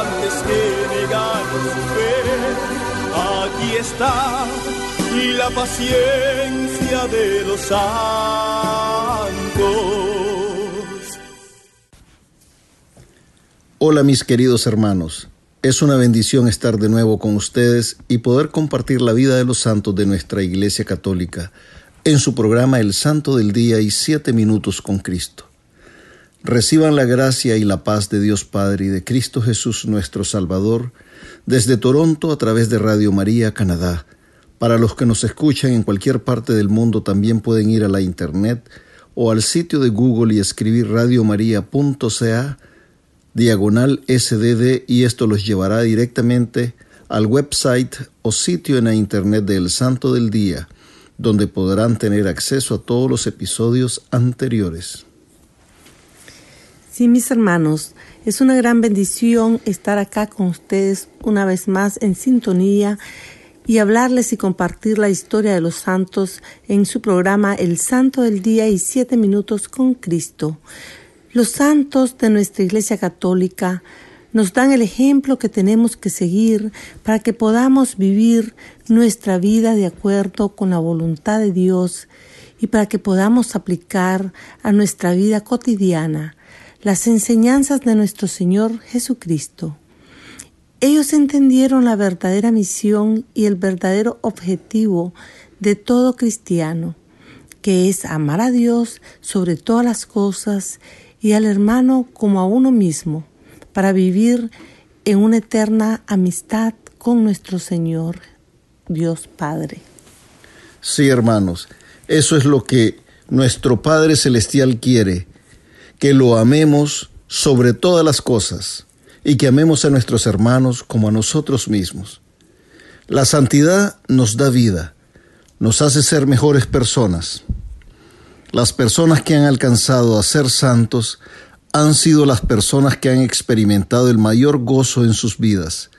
antes que negar su fe. Aquí está la paciencia de los santos. Hola mis queridos hermanos, es una bendición estar de nuevo con ustedes y poder compartir la vida de los santos de nuestra Iglesia Católica en su programa El Santo del Día y Siete Minutos con Cristo. Reciban la gracia y la paz de Dios Padre y de Cristo Jesús nuestro Salvador desde Toronto a través de Radio María Canadá. Para los que nos escuchan en cualquier parte del mundo también pueden ir a la internet o al sitio de Google y escribir radiomaria.ca diagonal SDD y esto los llevará directamente al website o sitio en la internet del Santo del Día, donde podrán tener acceso a todos los episodios anteriores. Sí, mis hermanos, es una gran bendición estar acá con ustedes una vez más en sintonía y hablarles y compartir la historia de los santos en su programa El Santo del Día y Siete Minutos con Cristo. Los santos de nuestra Iglesia Católica nos dan el ejemplo que tenemos que seguir para que podamos vivir nuestra vida de acuerdo con la voluntad de Dios y para que podamos aplicar a nuestra vida cotidiana las enseñanzas de nuestro Señor Jesucristo. Ellos entendieron la verdadera misión y el verdadero objetivo de todo cristiano, que es amar a Dios sobre todas las cosas y al hermano como a uno mismo, para vivir en una eterna amistad con nuestro Señor, Dios Padre. Sí, hermanos, eso es lo que nuestro Padre Celestial quiere, que lo amemos sobre todas las cosas y que amemos a nuestros hermanos como a nosotros mismos. La santidad nos da vida, nos hace ser mejores personas. Las personas que han alcanzado a ser santos han sido las personas que han experimentado el mayor gozo en sus vidas.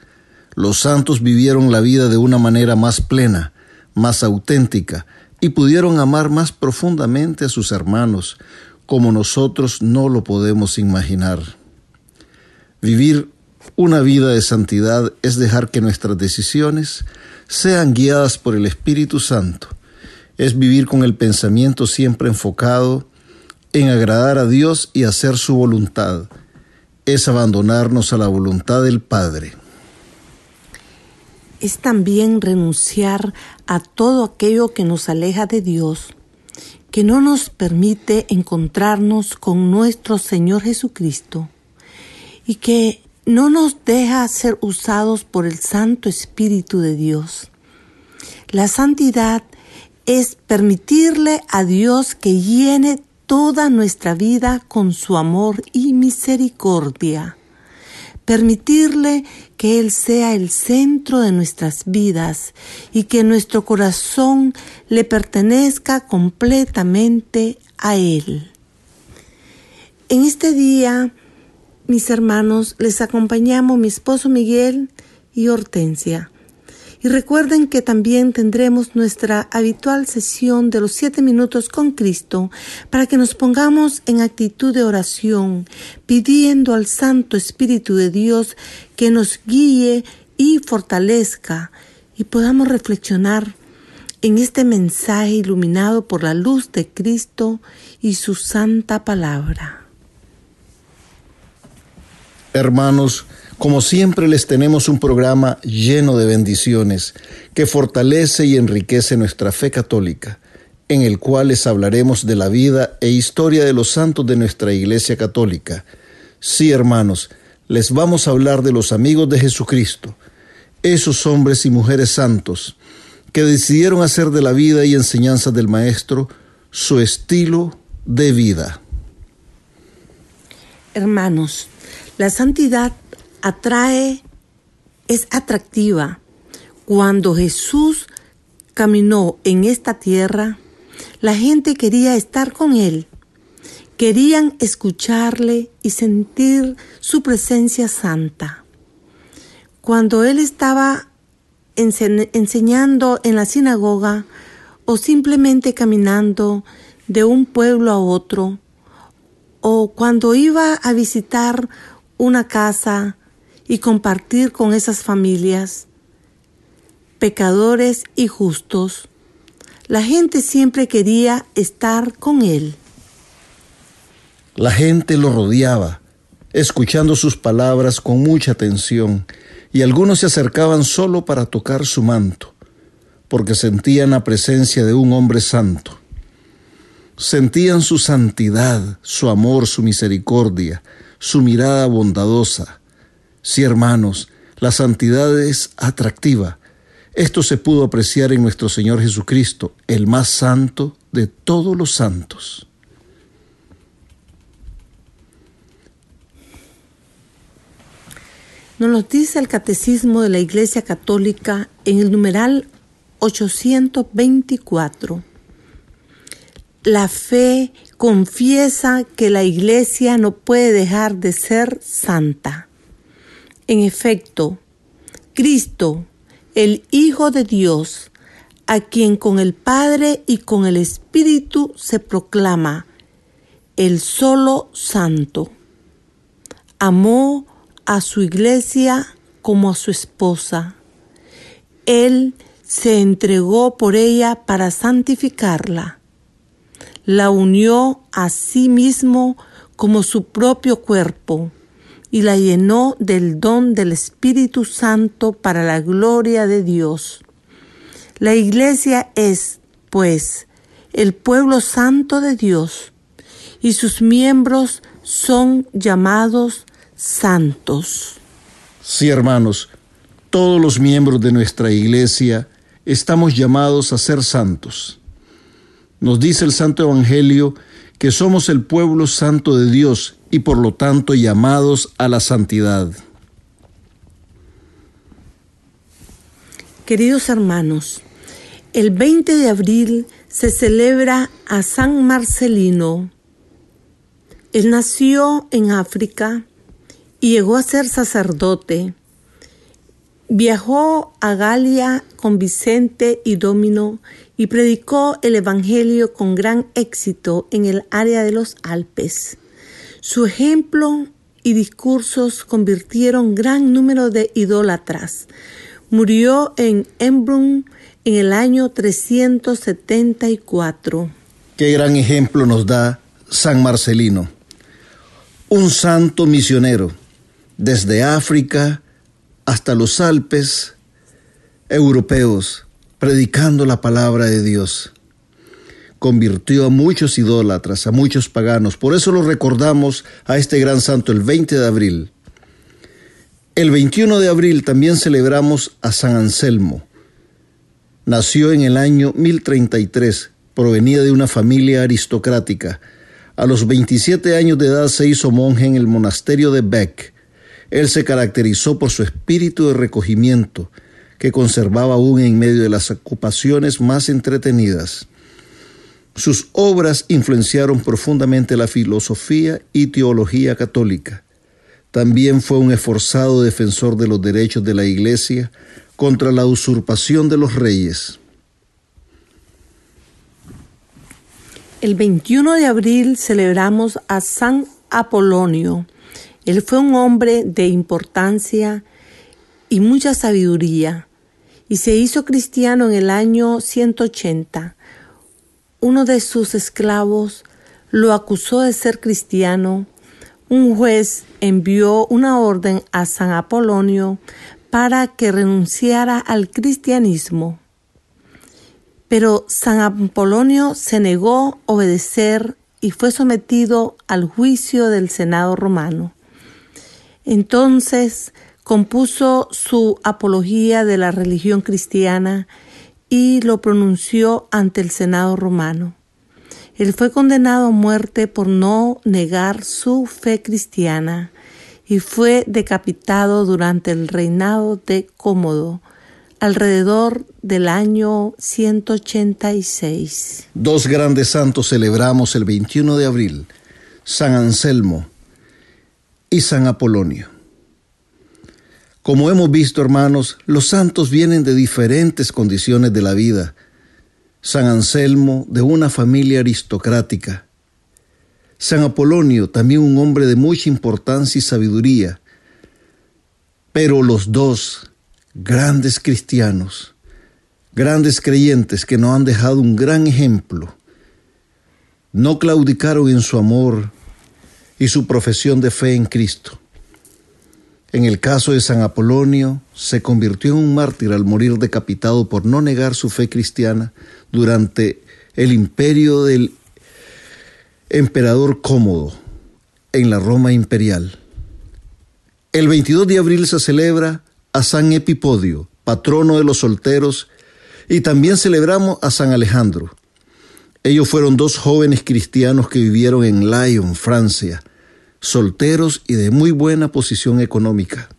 Los santos vivieron la vida de una manera más plena, más auténtica, y pudieron amar más profundamente a sus hermanos, como nosotros no lo podemos imaginar. Vivir una vida de santidad es dejar que nuestras decisiones sean guiadas por el Espíritu Santo. Es vivir con el pensamiento siempre enfocado en agradar a Dios y hacer su voluntad. Es abandonarnos a la voluntad del Padre. Es también renunciar a todo aquello que nos aleja de Dios, que no nos permite encontrarnos con nuestro Señor Jesucristo y que no nos deja ser usados por el Santo Espíritu de Dios. La santidad es permitirle a Dios que llene toda nuestra vida con su amor y misericordia. Permitirle que Él sea el centro de nuestras vidas y que nuestro corazón le pertenezca completamente a Él. En este día mis hermanos, les acompañamos mi esposo Miguel y Hortensia. Y recuerden que también tendremos nuestra habitual sesión de los siete minutos con Cristo para que nos pongamos en actitud de oración, pidiendo al Santo Espíritu de Dios que nos guíe y fortalezca y podamos reflexionar en este mensaje iluminado por la luz de Cristo y su santa palabra. Hermanos, Como siempre les tenemos un programa lleno de bendiciones que fortalece y enriquece nuestra fe católica, en el cual les hablaremos de la vida e historia de los santos de nuestra Iglesia Católica. Sí, hermanos, les vamos a hablar de los amigos de Jesucristo, esos hombres y mujeres santos que decidieron hacer de la vida y enseñanza del Maestro su estilo de vida. Hermanos, la santidad atrae, es atractiva. Cuando Jesús caminó en esta tierra, la gente quería estar con Él. Querían escucharle y sentir su presencia santa. Cuando Él estaba enseñando en la sinagoga o simplemente caminando de un pueblo a otro, o cuando iba a visitar una casa y compartir con esas familias, pecadores y justos. La gente siempre quería estar con él. La gente lo rodeaba, escuchando sus palabras con mucha atención, y algunos se acercaban solo para tocar su manto, porque sentían la presencia de un hombre santo. Sentían su santidad, su amor, su misericordia, su mirada bondadosa. Sí, hermanos, la santidad es atractiva. Esto se pudo apreciar en nuestro Señor Jesucristo, el más santo de todos los santos. Nos lo dice el Catecismo de la Iglesia Católica en el numeral 824. La fe confiesa que la Iglesia no puede dejar de ser santa. En efecto, Cristo, el Hijo de Dios, a quien con el Padre y con el Espíritu se proclama el solo santo, amó a su iglesia como a su esposa. Él se entregó por ella para santificarla. La unió a sí mismo como su propio cuerpo y la llenó del don del Espíritu Santo para la gloria de Dios. La iglesia es, pues, el pueblo santo de Dios y sus miembros son llamados santos. Sí, hermanos, todos los miembros de nuestra iglesia estamos llamados a ser santos. Nos dice el Santo Evangelio que somos el pueblo santo de Dios y por lo tanto llamados a la santidad. Queridos hermanos, el 20 de abril se celebra a San Marcelino. Él nació en África y llegó a ser sacerdote. Viajó a Galia con Vicente y Domino y predicó el Evangelio con gran éxito en el área de los Alpes. Su ejemplo y discursos convirtieron gran número de idólatras. Murió en Embrun en el año 374. Qué gran ejemplo nos da San Marcelino, un santo misionero, desde África hasta los Alpes europeos, predicando la palabra de Dios. Convirtió a muchos idólatras, a muchos paganos. Por eso lo recordamos a este gran santo el 20 de abril. El 21 de abril también celebramos a San Anselmo. Nació en el año 1033, provenía de una familia aristocrática. A los 27 años de edad se hizo monje en el monasterio de Beck él se caracterizó por su espíritu de recogimiento, que conservaba aún en medio de las ocupaciones más entretenidas. Sus obras influenciaron profundamente la filosofía y teología católica. También fue un esforzado defensor de los derechos de la Iglesia contra la usurpación de los reyes. El 21 de abril celebramos a San Apolonio, él fue un hombre de importancia y mucha sabiduría y se hizo cristiano en el año 180. Uno de sus esclavos lo acusó de ser cristiano un juez envió una orden a San Apolonio para que renunciara al cristianismo. Pero San Apolonio se negó a obedecer y fue sometido al juicio del Senado romano. Entonces compuso su apología de la religión cristiana y lo pronunció ante el Senado romano. Él fue condenado a muerte por no negar su fe cristiana y fue decapitado durante el reinado de Cómodo, alrededor del año 186. Dos grandes santos celebramos el 21 de abril, San Anselmo y San Apolonio. Como hemos visto, hermanos, los santos vienen de diferentes condiciones de la vida. San Anselmo, de una familia aristocrática. San Apolonio, también un hombre de mucha importancia y sabiduría. Pero los dos, grandes cristianos, grandes creyentes que nos han dejado un gran ejemplo, no claudicaron en su amor y su profesión de fe en Cristo. En el caso de San Apolonio, se convirtió en un mártir al morir decapitado por no negar su fe cristiana durante el imperio del emperador Cómodo en la Roma imperial. El 22 de abril se celebra a San Epipodio, patrono de los solteros, y también celebramos a San Alejandro. Ellos fueron dos jóvenes cristianos que vivieron en Lyon, Francia, solteros y de muy buena posición económica.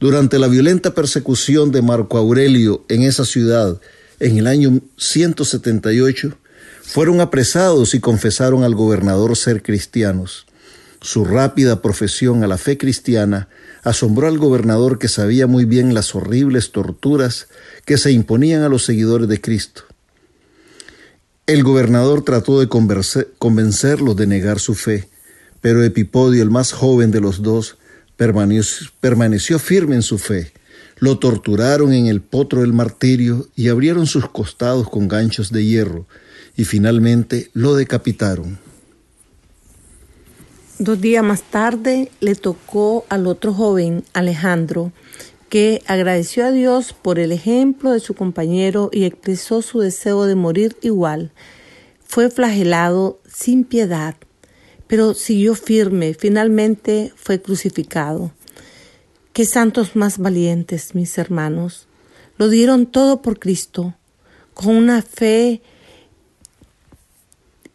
Durante la violenta persecución de Marco Aurelio en esa ciudad en el año 178, fueron apresados y confesaron al gobernador ser cristianos. Su rápida profesión a la fe cristiana asombró al gobernador que sabía muy bien las horribles torturas que se imponían a los seguidores de Cristo. El gobernador trató de convencerlos de negar su fe, pero Epipodio, el más joven de los dos, permaneció, firme en su fe. Lo torturaron en el potro del martirio y abrieron sus costados con ganchos de hierro y finalmente lo decapitaron. Dos días más tarde le tocó al otro joven, Alejandro, que agradeció a Dios por el ejemplo de su compañero y expresó su deseo de morir igual. Fue flagelado sin piedad pero siguió firme, finalmente fue crucificado. Qué santos más valientes, mis hermanos. Lo dieron todo por Cristo, con una fe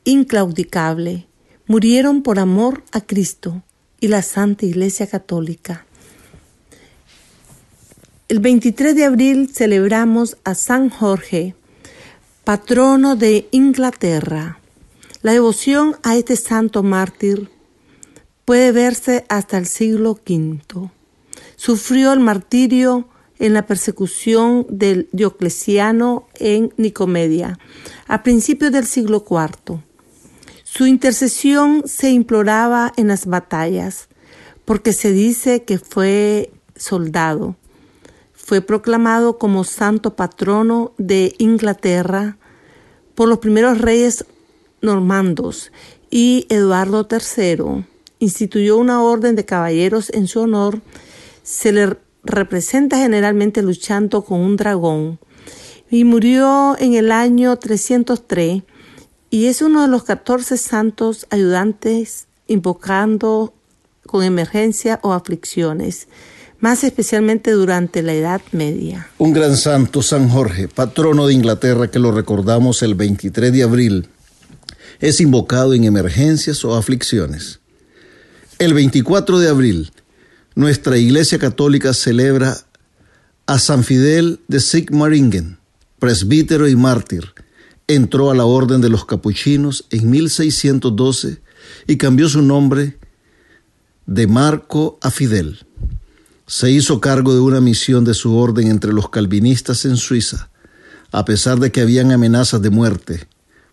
inclaudicable. Murieron por amor a Cristo y la Santa Iglesia Católica. El 23 de abril celebramos a San Jorge, patrono de Inglaterra. La devoción a este santo mártir puede verse hasta el siglo V. Sufrió el martirio en la persecución del Diocleciano en Nicomedia, a principios del siglo IV. Su intercesión se imploraba en las batallas, porque se dice que fue soldado. Fue proclamado como santo patrono de Inglaterra por los primeros reyes normandos y Eduardo III instituyó una orden de caballeros en su honor, se le representa generalmente luchando con un dragón y murió en el año 303 y es uno de los 14 santos ayudantes invocando con emergencia o aflicciones, más especialmente durante la Edad Media. Un gran santo, San Jorge, patrono de Inglaterra, que lo recordamos el 23 de abril es invocado en emergencias o aflicciones. El 24 de abril, nuestra Iglesia Católica celebra a San Fidel de Sigmaringen, presbítero y mártir. Entró a la Orden de los Capuchinos en 1612 y cambió su nombre de Marco a Fidel. Se hizo cargo de una misión de su orden entre los calvinistas en Suiza, a pesar de que habían amenazas de muerte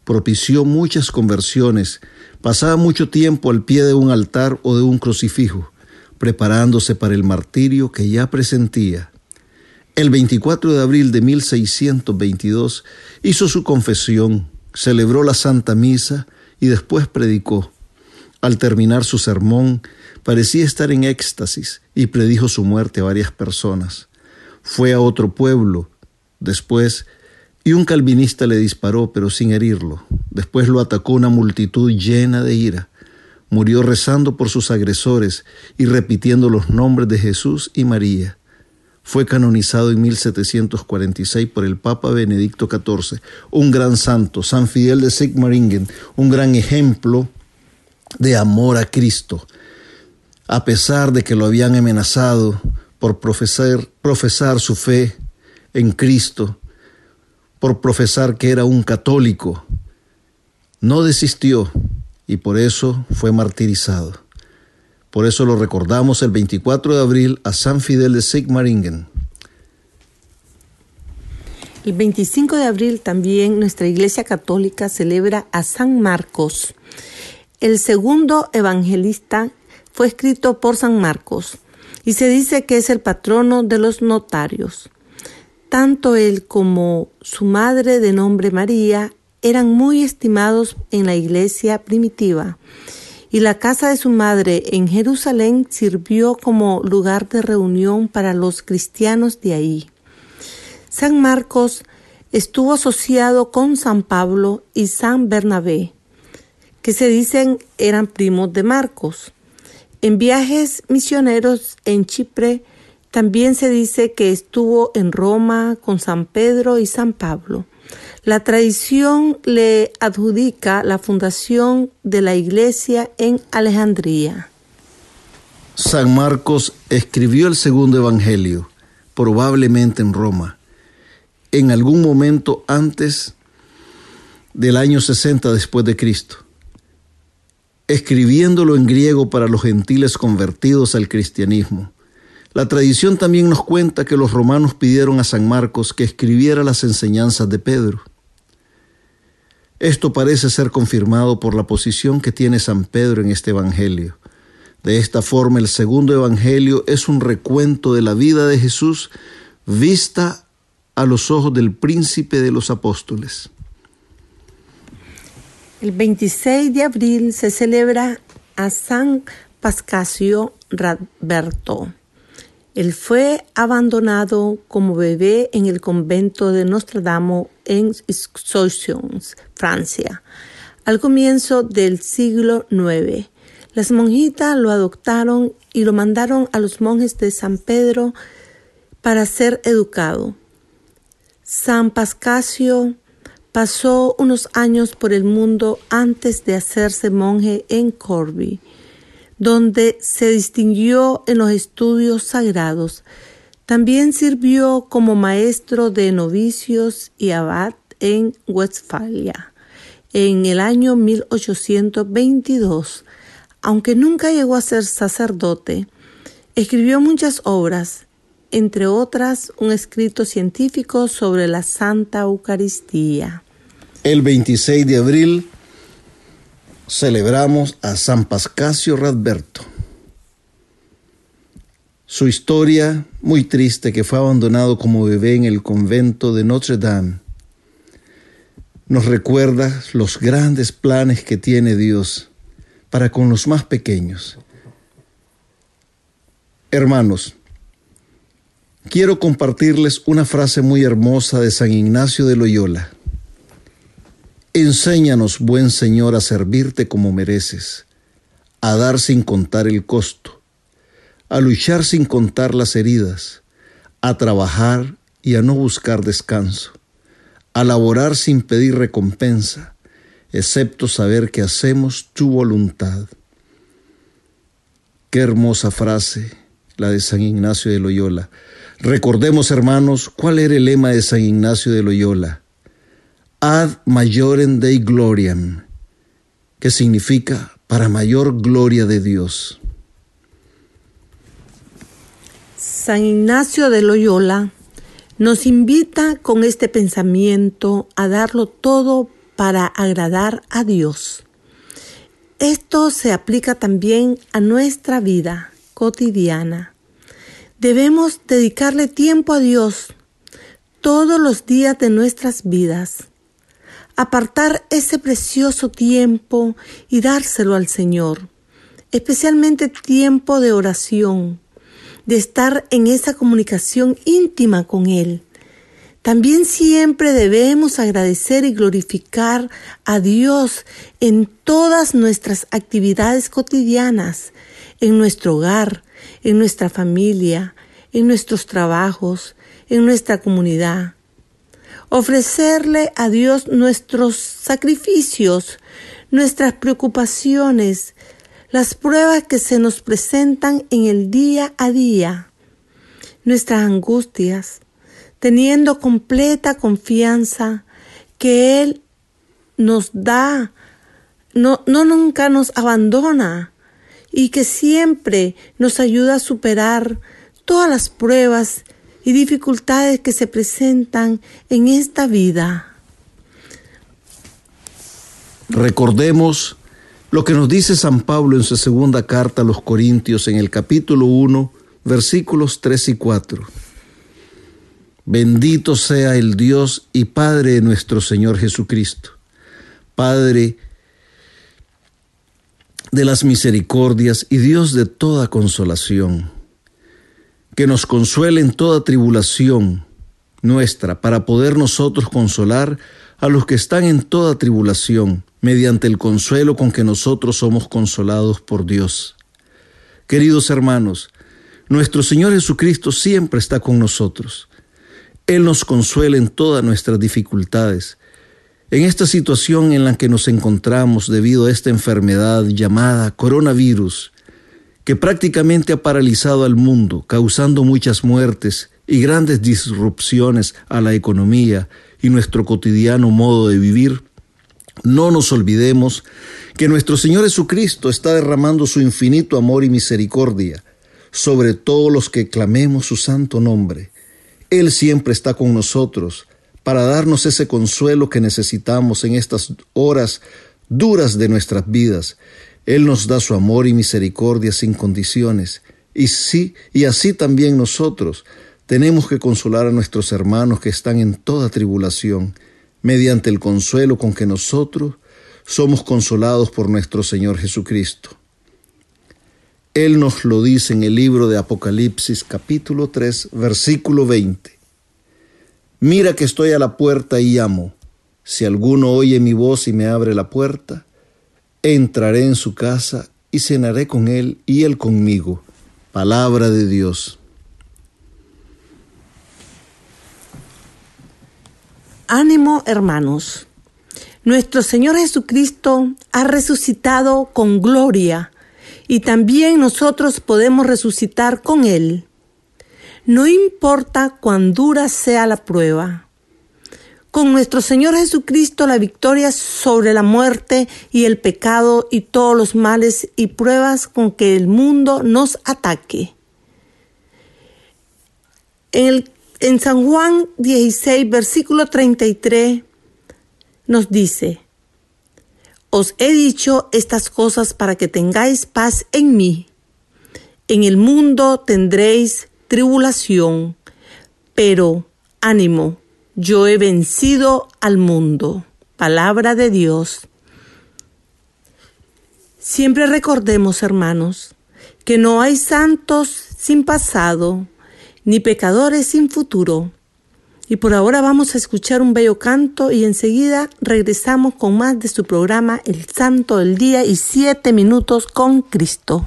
propició muchas conversiones, pasaba mucho tiempo al pie de un altar o de un crucifijo, preparándose para el martirio que ya presentía. El 24 de abril de 1622 hizo su confesión, celebró la Santa Misa y después predicó. Al terminar su sermón, parecía estar en éxtasis y predijo su muerte a varias personas. Fue a otro pueblo, después, y un calvinista le disparó, pero sin herirlo. Después lo atacó una multitud llena de ira. Murió rezando por sus agresores y repitiendo los nombres de Jesús y María. Fue canonizado en 1746 por el Papa Benedicto XIV, un gran santo, San Fidel de Sigmaringen, un gran ejemplo de amor a Cristo. A pesar de que lo habían amenazado por profesar, profesar su fe en Cristo, por profesar que era un católico, no desistió y por eso fue martirizado. Por eso lo recordamos el 24 de abril a San Fidel de Sigmaringen. El 25 de abril también nuestra Iglesia Católica celebra a San Marcos. El segundo evangelista fue escrito por San Marcos y se dice que es el patrono de los notarios. Tanto él como su madre de nombre María eran muy estimados en la iglesia primitiva y la casa de su madre en Jerusalén sirvió como lugar de reunión para los cristianos de ahí. San Marcos estuvo asociado con San Pablo y San Bernabé, que se dicen eran primos de Marcos. En viajes misioneros en Chipre también se dice que estuvo en Roma con San Pedro y San Pablo. La tradición le adjudica la fundación de la iglesia en Alejandría. San Marcos escribió el segundo evangelio, probablemente en Roma, en algún momento antes del año 60 después de Cristo, escribiéndolo en griego para los gentiles convertidos al cristianismo. La tradición también nos cuenta que los romanos pidieron a San Marcos que escribiera las enseñanzas de Pedro. Esto parece ser confirmado por la posición que tiene San Pedro en este Evangelio. De esta forma, el segundo Evangelio es un recuento de la vida de Jesús vista a los ojos del príncipe de los apóstoles. El 26 de abril se celebra a San Pascasio Radberto. Él fue abandonado como bebé en el convento de Notre Dame en Soissons, Francia, al comienzo del siglo IX. Las monjitas lo adoptaron y lo mandaron a los monjes de San Pedro para ser educado. San Pascasio pasó unos años por el mundo antes de hacerse monje en Corby donde se distinguió en los estudios sagrados. También sirvió como maestro de novicios y abad en Westfalia en el año 1822. Aunque nunca llegó a ser sacerdote, escribió muchas obras, entre otras un escrito científico sobre la Santa Eucaristía. El 26 de abril celebramos a San Pascasio Radberto. Su historia, muy triste, que fue abandonado como bebé en el convento de Notre Dame, nos recuerda los grandes planes que tiene Dios para con los más pequeños. Hermanos, quiero compartirles una frase muy hermosa de San Ignacio de Loyola Enséñanos, buen Señor, a servirte como mereces, a dar sin contar el costo, a luchar sin contar las heridas, a trabajar y a no buscar descanso, a laborar sin pedir recompensa, excepto saber que hacemos tu voluntad. Qué hermosa frase la de San Ignacio de Loyola. Recordemos, hermanos, cuál era el lema de San Ignacio de Loyola ad majorem Dei gloriam, que significa para mayor gloria de Dios. San Ignacio de Loyola nos invita con este pensamiento a darlo todo para agradar a Dios. Esto se aplica también a nuestra vida cotidiana. Debemos dedicarle tiempo a Dios todos los días de nuestras vidas apartar ese precioso tiempo y dárselo al Señor. especialmente tiempo de oración, de estar en esa comunicación íntima con Él. También siempre debemos agradecer y glorificar a Dios en todas nuestras actividades cotidianas, en nuestro hogar, en nuestra familia, en nuestros trabajos, en nuestra comunidad. Ofrecerle a Dios nuestros sacrificios, nuestras preocupaciones, las pruebas que se nos presentan en el día a día, nuestras angustias, teniendo completa confianza que Él nos da, no, no nunca nos abandona y que siempre nos ayuda a superar todas las pruebas y dificultades que se presentan en esta vida. Recordemos lo que nos dice San Pablo en su segunda carta a los Corintios en el capítulo 1, versículos 3 y 4. Bendito sea el Dios y Padre de nuestro Señor Jesucristo, Padre de las misericordias y Dios de toda consolación, que nos consuele en toda tribulación nuestra para poder nosotros consolar a los que están en toda tribulación mediante el consuelo con que nosotros somos consolados por Dios. Queridos hermanos, nuestro Señor Jesucristo siempre está con nosotros. Él nos consuela en todas nuestras dificultades. En esta situación en la que nos encontramos debido a esta enfermedad llamada coronavirus, que prácticamente ha paralizado al mundo, causando muchas muertes y grandes disrupciones a la economía y nuestro cotidiano modo de vivir, no nos olvidemos que nuestro Señor Jesucristo está derramando su infinito amor y misericordia sobre todos los que clamemos su santo nombre. Él siempre está con nosotros para darnos ese consuelo que necesitamos en estas horas duras de nuestras vidas. Él nos da su amor y misericordia sin condiciones. Y sí, y así también nosotros tenemos que consolar a nuestros hermanos que están en toda tribulación mediante el consuelo con que nosotros somos consolados por nuestro Señor Jesucristo. Él nos lo dice en el libro de Apocalipsis capítulo 3 versículo 20. Mira que estoy a la puerta y llamo. Si alguno oye mi voz y me abre la puerta, entraré en su casa y cenaré con él y él conmigo. Palabra de Dios. Ánimo, hermanos. Nuestro Señor Jesucristo ha resucitado con gloria y también nosotros podemos resucitar con Él. No importa cuán dura sea la prueba. Con nuestro Señor Jesucristo la victoria sobre la muerte y el pecado y todos los males y pruebas con que el mundo nos ataque. En el en San Juan 16, versículo 33, nos dice, Os he dicho estas cosas para que tengáis paz en mí. En el mundo tendréis tribulación, pero ánimo, yo he vencido al mundo. Palabra de Dios. Siempre recordemos, hermanos, que no hay santos sin pasado, ni pecadores sin futuro. Y por ahora vamos a escuchar un bello canto y enseguida regresamos con más de su programa El Santo del Día y siete minutos con Cristo.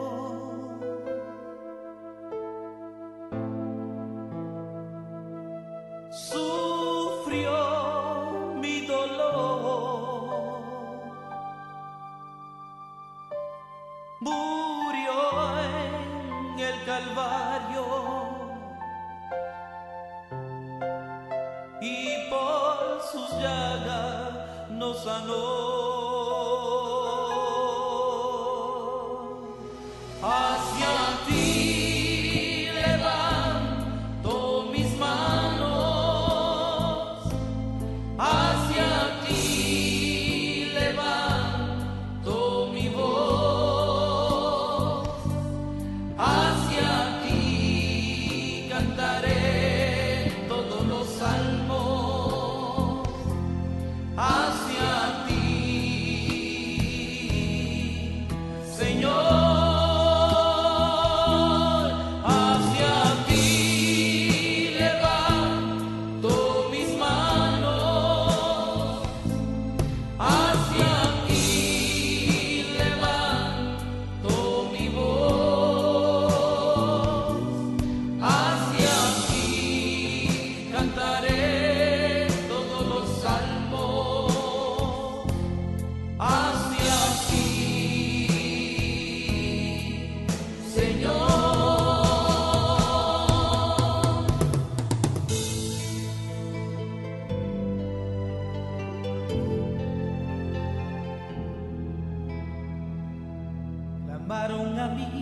Sufrió mi dolor. Murió en el Calvario. Y por sus llagas nos sanó. Cargó con un madero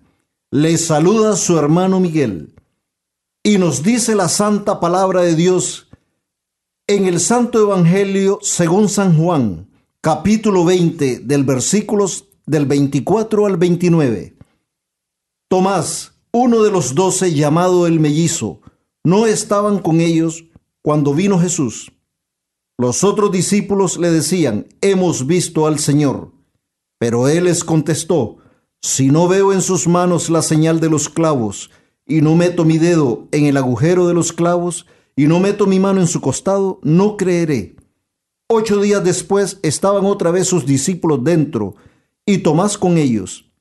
Les saluda su hermano Miguel y nos dice la santa palabra de Dios en el Santo Evangelio según San Juan, capítulo 20 del versículos del 24 al 29. Tomás, uno de los doce llamado el mellizo, no estaban con ellos cuando vino Jesús. Los otros discípulos le decían, hemos visto al Señor. Pero él les contestó, si no veo en sus manos la señal de los clavos, y no meto mi dedo en el agujero de los clavos, y no meto mi mano en su costado, no creeré. Ocho días después estaban otra vez sus discípulos dentro, y Tomás con ellos.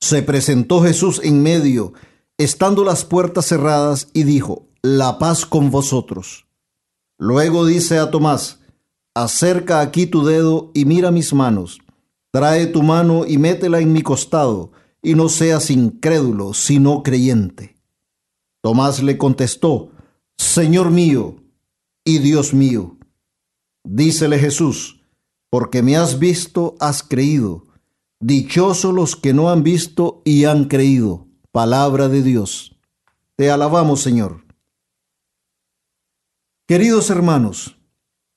Se presentó Jesús en medio, estando las puertas cerradas, y dijo, La paz con vosotros. Luego dice a Tomás, Acerca aquí tu dedo y mira mis manos Trae tu mano y métela en mi costado, y no seas incrédulo, sino creyente. Tomás le contestó, Señor mío y Dios mío. Dícele Jesús, porque me has visto, has creído. Dichosos los que no han visto y han creído. Palabra de Dios. Te alabamos, Señor. Queridos hermanos,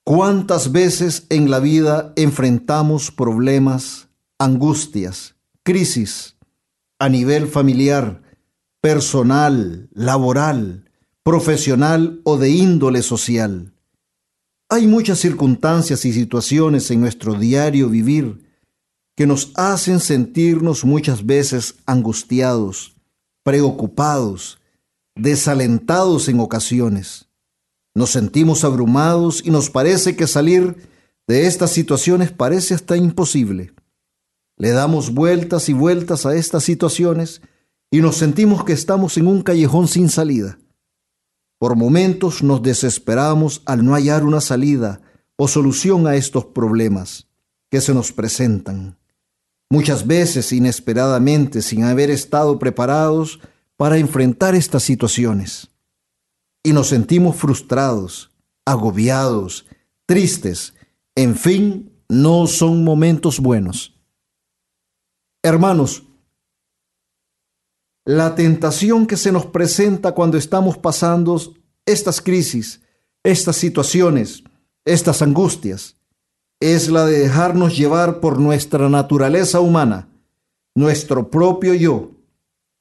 ¿Cuántas veces en la vida enfrentamos problemas, angustias, crisis a nivel familiar, personal, laboral, profesional o de índole social? Hay muchas circunstancias y situaciones en nuestro diario vivir que nos hacen sentirnos muchas veces angustiados, preocupados, desalentados en ocasiones. Nos sentimos abrumados y nos parece que salir de estas situaciones parece hasta imposible. Le damos vueltas y vueltas a estas situaciones y nos sentimos que estamos en un callejón sin salida. Por momentos nos desesperamos al no hallar una salida o solución a estos problemas que se nos presentan. Muchas veces inesperadamente sin haber estado preparados para enfrentar estas situaciones y nos sentimos frustrados, agobiados, tristes. En fin, no son momentos buenos. Hermanos, la tentación que se nos presenta cuando estamos pasando estas crisis, estas situaciones, estas angustias, es la de dejarnos llevar por nuestra naturaleza humana, nuestro propio yo,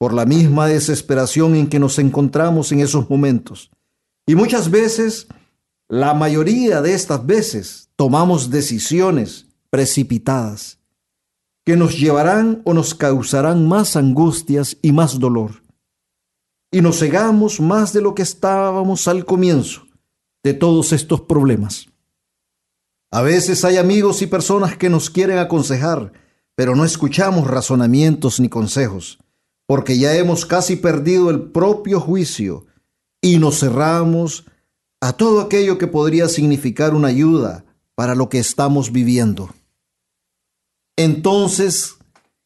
por la misma desesperación en que nos encontramos en esos momentos. Y muchas veces, la mayoría de estas veces, tomamos decisiones precipitadas que nos llevarán o nos causarán más angustias y más dolor. Y nos cegamos más de lo que estábamos al comienzo de todos estos problemas. A veces hay amigos y personas que nos quieren aconsejar, pero no escuchamos razonamientos ni consejos porque ya hemos casi perdido el propio juicio y nos cerramos a todo aquello que podría significar una ayuda para lo que estamos viviendo. Entonces,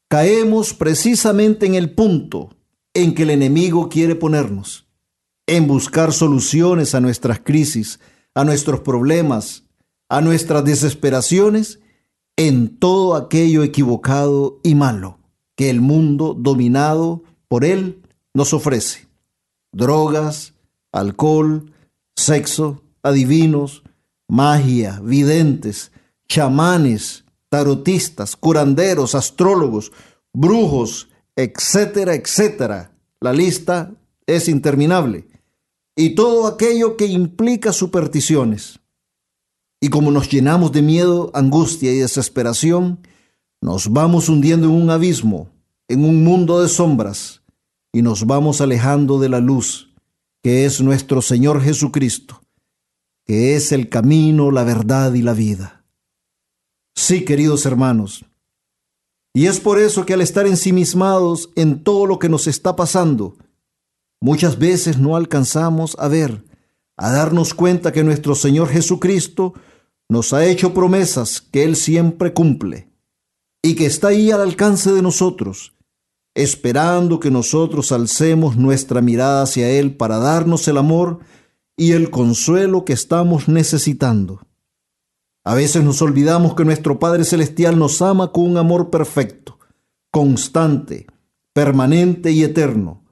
caemos precisamente en el punto en que el enemigo quiere ponernos, en buscar soluciones a nuestras crisis, a nuestros problemas, a nuestras desesperaciones, en todo aquello equivocado y malo que el mundo dominado por él nos ofrece. Drogas, alcohol, sexo, adivinos, magia, videntes, chamanes, tarotistas, curanderos, astrólogos, brujos, etcétera, etcétera. La lista es interminable. Y todo aquello que implica supersticiones. Y como nos llenamos de miedo, angustia y desesperación, nos vamos hundiendo en un abismo, en un mundo de sombras, y nos vamos alejando de la luz, que es nuestro Señor Jesucristo, que es el camino, la verdad y la vida. Sí, queridos hermanos, Y es por eso que al estar ensimismados en todo lo que nos está pasando, muchas veces no alcanzamos a ver, a darnos cuenta que nuestro Señor Jesucristo nos ha hecho promesas que Él siempre cumple y que está ahí al alcance de nosotros, esperando que nosotros alcemos nuestra mirada hacia Él para darnos el amor y el consuelo que estamos necesitando. A veces nos olvidamos que nuestro Padre Celestial nos ama con un amor perfecto, constante, permanente y eterno.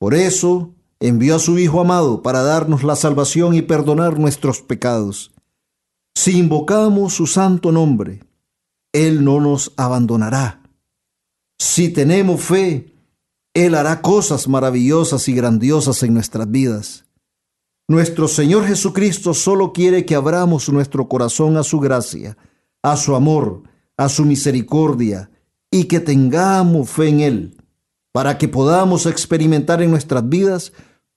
Por eso envió a su Hijo amado para darnos la salvación y perdonar nuestros pecados. Si invocamos su santo nombre, Él no nos abandonará. Si tenemos fe, Él hará cosas maravillosas y grandiosas en nuestras vidas. Nuestro Señor Jesucristo solo quiere que abramos nuestro corazón a su gracia, a su amor, a su misericordia y que tengamos fe en Él, para que podamos experimentar en nuestras vidas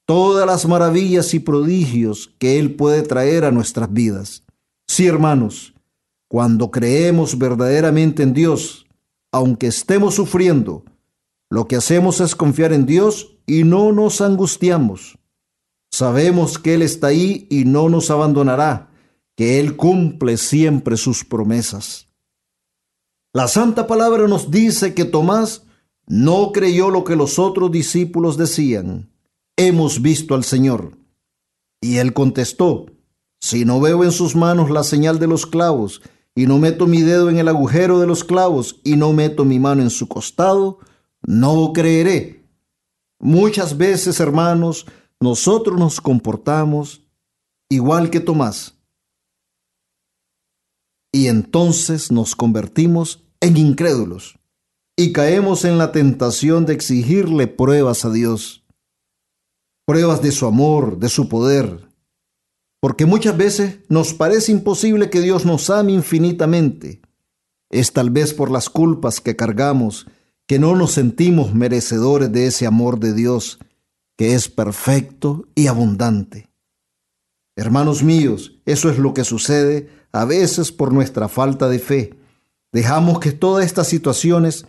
todas las maravillas y prodigios que Él puede traer a nuestras vidas. Sí, hermanos, cuando creemos verdaderamente en Dios, aunque estemos sufriendo, lo que hacemos es confiar en Dios y no nos angustiamos. Sabemos que Él está ahí y no nos abandonará, que Él cumple siempre sus promesas. La Santa Palabra nos dice que Tomás no creyó lo que los otros discípulos decían. Hemos visto al Señor. Y él contestó, si no veo en sus manos la señal de los clavos, y no meto mi dedo en el agujero de los clavos, y no meto mi mano en su costado, no creeré. Muchas veces, hermanos, nosotros nos comportamos igual que Tomás. Y entonces nos convertimos en incrédulos y caemos en la tentación de exigirle pruebas a Dios, pruebas de su amor, de su poder, porque muchas veces nos parece imposible que Dios nos ame infinitamente. Es tal vez por las culpas que cargamos que no nos sentimos merecedores de ese amor de Dios, que es perfecto y abundante. Hermanos míos, eso es lo que sucede a veces por nuestra falta de fe. Dejamos que todas estas situaciones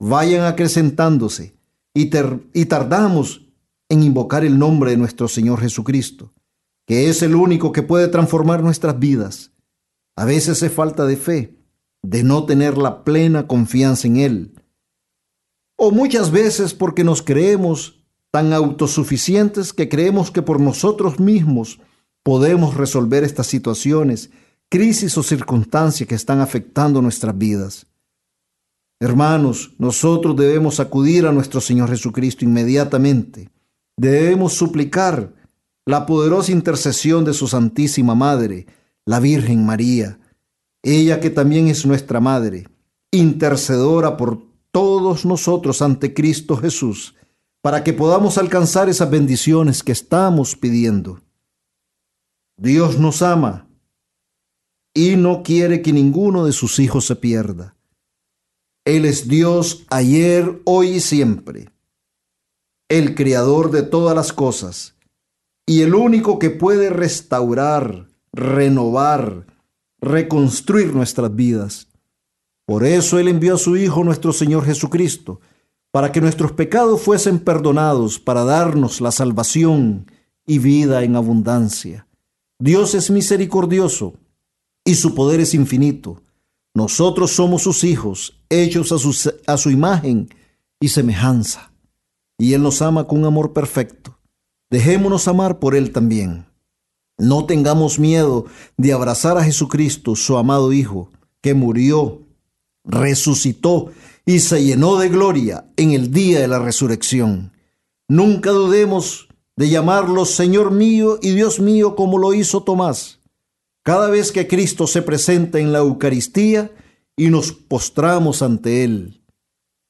vayan acrecentándose y, y tardamos en invocar el nombre de nuestro Señor Jesucristo que es el único que puede transformar nuestras vidas. A veces es falta de fe, de no tener la plena confianza en Él. O muchas veces porque nos creemos tan autosuficientes que creemos que por nosotros mismos podemos resolver estas situaciones, crisis o circunstancias que están afectando nuestras vidas. Hermanos, nosotros debemos acudir a nuestro Señor Jesucristo inmediatamente. Debemos suplicar la poderosa intercesión de su Santísima Madre, la Virgen María, ella que también es nuestra Madre, intercedora por todos nosotros ante Cristo Jesús, para que podamos alcanzar esas bendiciones que estamos pidiendo. Dios nos ama y no quiere que ninguno de sus hijos se pierda. Él es Dios ayer, hoy y siempre, el creador de todas las cosas y el único que puede restaurar, renovar, reconstruir nuestras vidas. Por eso Él envió a su Hijo nuestro Señor Jesucristo, para que nuestros pecados fuesen perdonados, para darnos la salvación y vida en abundancia. Dios es misericordioso y su poder es infinito. Nosotros somos sus hijos, hechos a su, su imagen y semejanza, y Él nos ama con un amor perfecto. Dejémonos amar por Él también. No tengamos miedo de abrazar a Jesucristo, su amado Hijo, que murió, resucitó y se llenó de gloria en el día de la resurrección. Nunca dudemos de llamarlo Señor mío y Dios mío como lo hizo Tomás. Cada vez que Cristo se presenta en la Eucaristía y nos postramos ante Él,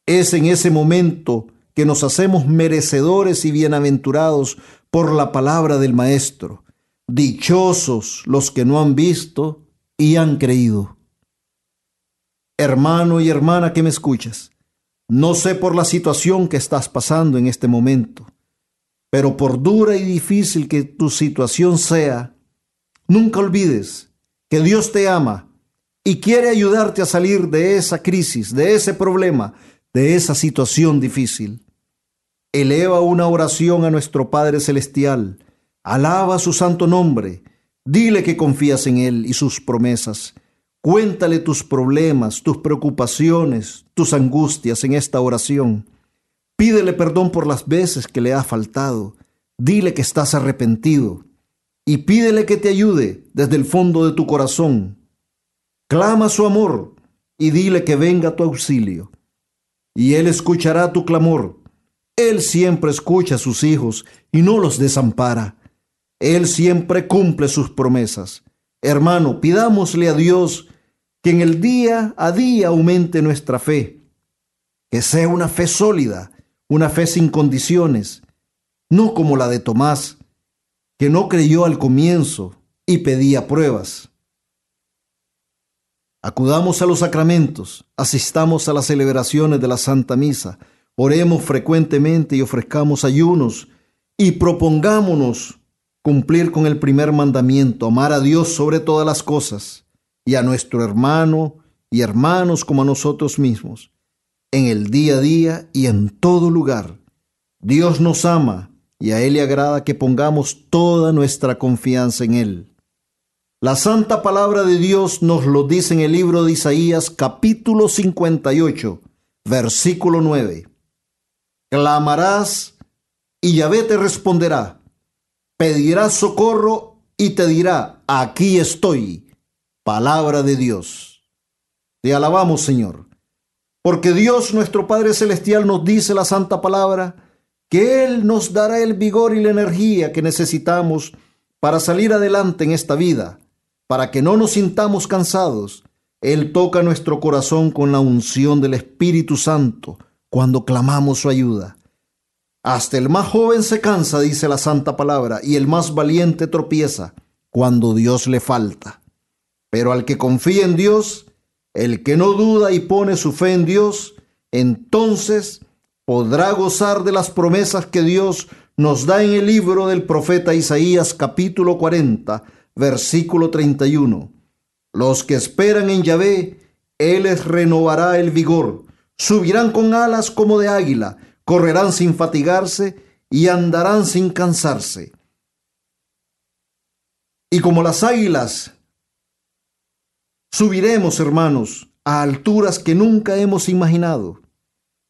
es en ese momento que nos hacemos merecedores y bienaventurados por la palabra del Maestro. Dichosos los que no han visto y han creído. Hermano y hermana que me escuchas, no sé por la situación que estás pasando en este momento, pero por dura y difícil que tu situación sea, nunca olvides que Dios te ama y quiere ayudarte a salir de esa crisis, de ese problema, de esa situación difícil. Eleva una oración a nuestro Padre Celestial, alaba su santo nombre, dile que confías en Él y sus promesas. Cuéntale tus problemas, tus preocupaciones, tus angustias en esta oración. Pídele perdón por las veces que le ha faltado. Dile que estás arrepentido y pídele que te ayude desde el fondo de tu corazón. Clama su amor y dile que venga tu auxilio. Y Él escuchará tu clamor. Él siempre escucha a sus hijos y no los desampara. Él siempre cumple sus promesas. Hermano, pidámosle a Dios que en el día a día aumente nuestra fe, que sea una fe sólida, una fe sin condiciones, no como la de Tomás, que no creyó al comienzo y pedía pruebas. Acudamos a los sacramentos, asistamos a las celebraciones de la Santa Misa, oremos frecuentemente y ofrezcamos ayunos y propongámonos cumplir con el primer mandamiento, amar a Dios sobre todas las cosas y a nuestro hermano y hermanos como a nosotros mismos, en el día a día y en todo lugar. Dios nos ama y a Él le agrada que pongamos toda nuestra confianza en Él. La santa palabra de Dios nos lo dice en el libro de Isaías capítulo 58, versículo 9. Clamarás y Yahvé te responderá. Pedirás socorro y te dirá, aquí estoy. Palabra de Dios. Te alabamos, Señor. Porque Dios nuestro Padre Celestial nos dice la santa palabra, que Él nos dará el vigor y la energía que necesitamos para salir adelante en esta vida, para que no nos sintamos cansados. Él toca nuestro corazón con la unción del Espíritu Santo cuando clamamos su ayuda. Hasta el más joven se cansa, dice la santa palabra, y el más valiente tropieza cuando Dios le falta. Pero al que confía en Dios, el que no duda y pone su fe en Dios, entonces podrá gozar de las promesas que Dios nos da en el libro del profeta Isaías capítulo 40, versículo 31. Los que esperan en Yahvé, Él les renovará el vigor, subirán con alas como de águila, correrán sin fatigarse y andarán sin cansarse. Y como las águilas, subiremos, hermanos, a alturas que nunca hemos imaginado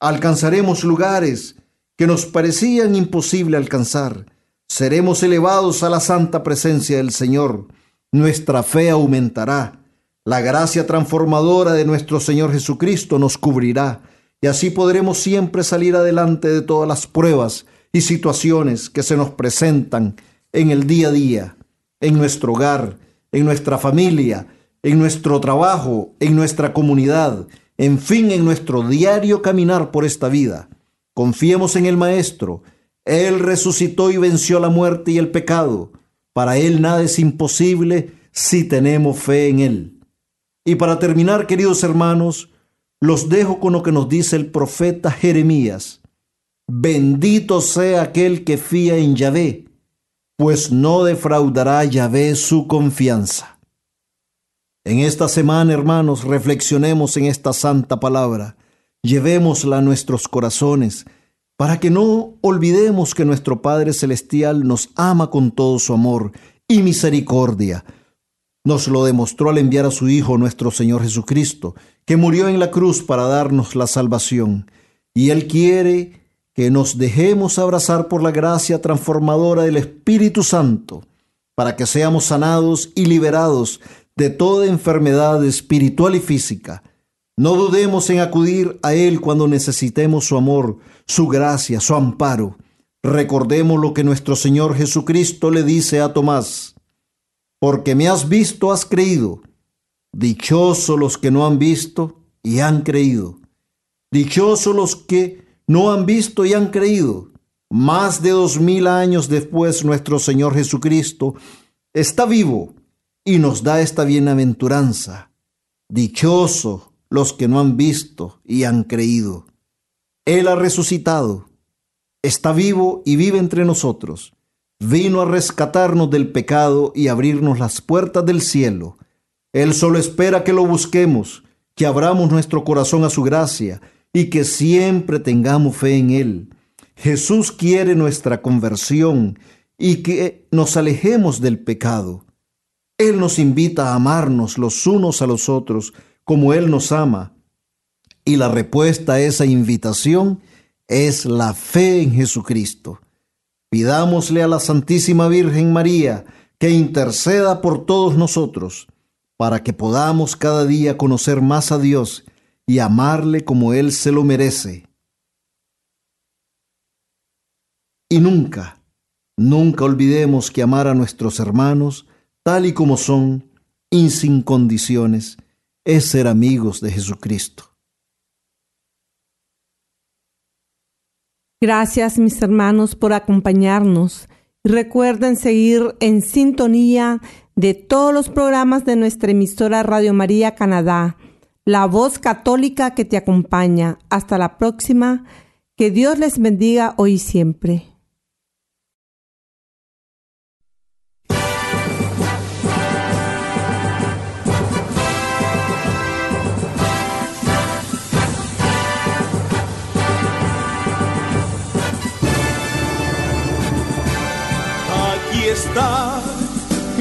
alcanzaremos lugares que nos parecían imposible alcanzar. Seremos elevados a la santa presencia del Señor. Nuestra fe aumentará. La gracia transformadora de nuestro Señor Jesucristo nos cubrirá y así podremos siempre salir adelante de todas las pruebas y situaciones que se nos presentan en el día a día, en nuestro hogar, en nuestra familia, en nuestro trabajo, en nuestra comunidad, en fin, en nuestro diario caminar por esta vida, confiemos en el Maestro. Él resucitó y venció la muerte y el pecado. Para Él nada es imposible si tenemos fe en Él. Y para terminar, queridos hermanos, los dejo con lo que nos dice el profeta Jeremías. Bendito sea aquel que fía en Yahvé, pues no defraudará Yahvé su confianza. En esta semana, hermanos, reflexionemos en esta santa palabra, llevémosla a nuestros corazones, para que no olvidemos que nuestro Padre Celestial nos ama con todo su amor y misericordia. Nos lo demostró al enviar a su Hijo, nuestro Señor Jesucristo, que murió en la cruz para darnos la salvación. Y Él quiere que nos dejemos abrazar por la gracia transformadora del Espíritu Santo, para que seamos sanados y liberados de toda enfermedad espiritual y física. No dudemos en acudir a Él cuando necesitemos su amor, su gracia, su amparo. Recordemos lo que nuestro Señor Jesucristo le dice a Tomás. Porque me has visto, has creído. Dichosos los que no han visto y han creído. Dichosos los que no han visto y han creído. Más de dos mil años después nuestro Señor Jesucristo está vivo y nos da esta bienaventuranza. Dichosos los que no han visto y han creído. Él ha resucitado, está vivo y vive entre nosotros. Vino a rescatarnos del pecado y abrirnos las puertas del cielo. Él solo espera que lo busquemos, que abramos nuestro corazón a su gracia y que siempre tengamos fe en Él. Jesús quiere nuestra conversión y que nos alejemos del pecado. Él nos invita a amarnos los unos a los otros como Él nos ama. Y la respuesta a esa invitación es la fe en Jesucristo. Pidámosle a la Santísima Virgen María que interceda por todos nosotros, para que podamos cada día conocer más a Dios y amarle como Él se lo merece. Y nunca, nunca olvidemos que amar a nuestros hermanos tal y como son y sin condiciones es ser amigos de Jesucristo. Gracias mis hermanos por acompañarnos. Recuerden seguir en sintonía de todos los programas de nuestra emisora Radio María Canadá, la voz católica que te acompaña. Hasta la próxima. Que Dios les bendiga hoy y siempre.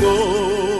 go.